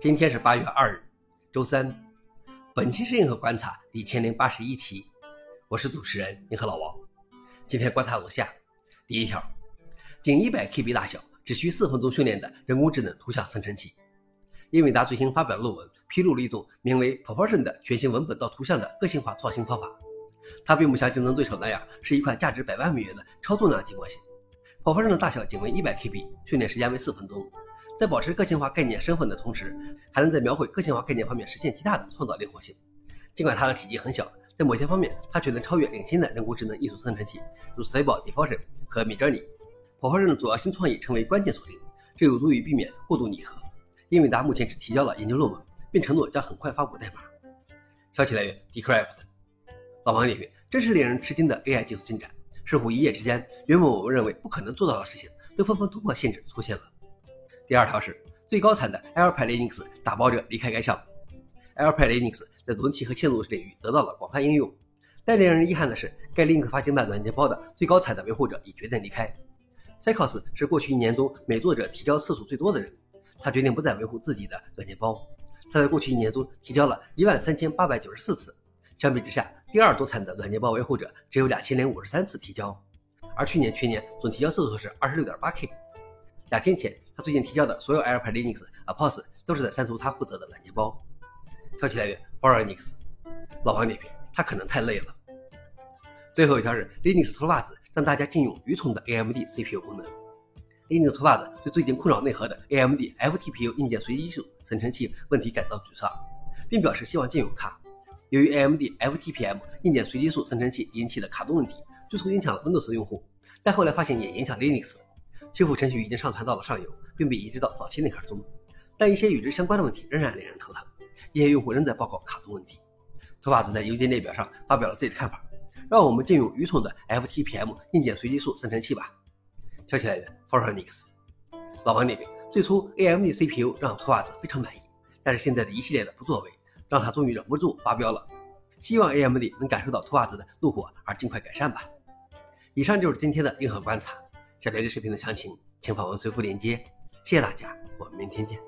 今天是八月二日，周三。本期是银河观察第千零八十一期，我是主持人银河老王。今天观察如下：第一条，仅一百 KB 大小，只需四分钟训练的人工智能图像生成器。英伟达最新发表论文披露了一种名为 Perversion 的全新文本到图像的个性化创新方法。它并不像竞争对手那样是一款价值百万美元的超重量级模型。Perversion 的大小仅为一百 KB，训练时间为四分钟。在保持个性化概念身份的同时，还能在描绘个性化概念方面实现极大的创造灵活性。尽管它的体积很小，在某些方面，它却能超越领先的人工智能艺术生成器，如 Stable Diffusion 和 Midjourney。跑分的主要新创意成为关键锁定，这有助于避免过度拟合。英伟达目前只提交了研究论文，并承诺将很快发布代码。消息来源：Decrypt。老王点评：真是令人吃惊的 AI 技术进展，似乎一夜之间，原本我们认为不可能做到的事情，都纷纷突破限制出现了。第二条是最高产的 Alpine Linux 打包者离开该项目。Alpine Linux 在容器和嵌入式领域得到了广泛应用，但令人遗憾的是，该 Linux 发行版软件包的最高产的维护者已决定离开。Cycos 是过去一年中每作者提交次数最多的人，他决定不再维护自己的软件包。他在过去一年中提交了一万三千八百九十四次，相比之下，第二多产的软件包维护者只有两千零五十三次提交，而去年全年总提交次数是二十六点八 K。两天前，他最近提交的所有 Alpine Linux、Apos 都是在删除他负责的软件包。消息来源 f o r e i g n x 老王点评：他可能太累了。最后一条是 Linux 脱袜子让大家禁用愚蠢的 AMD CPU 功能。Linux 脱袜子对最近困扰内核的 AMD FTPU 硬件随机数生成器问题感到沮丧，并表示希望禁用它。由于 AMD FTPM 硬件随机数生成器引起的卡顿问题，最初影响了 Windows 用户，但后来发现也影响 Linux。修复程序已经上传到了上游，并被移植到早期内核中，但一些与之相关的问题仍然令人头疼。一些用户仍在报告卡顿问题。托马斯在邮件列表上发表了自己的看法：“让我们禁用愚蠢的 FTPM 硬件随机数生成器吧。”消息来源 f o r e n i x 老王点评：最初 AMD CPU 让托马斯非常满意，但是现在的一系列的不作为，让他终于忍不住发飙了。希望 AMD 能感受到托马斯的怒火而尽快改善吧。以上就是今天的硬核观察。想了解视频的详情，请访问随附链接。谢谢大家，我们明天见。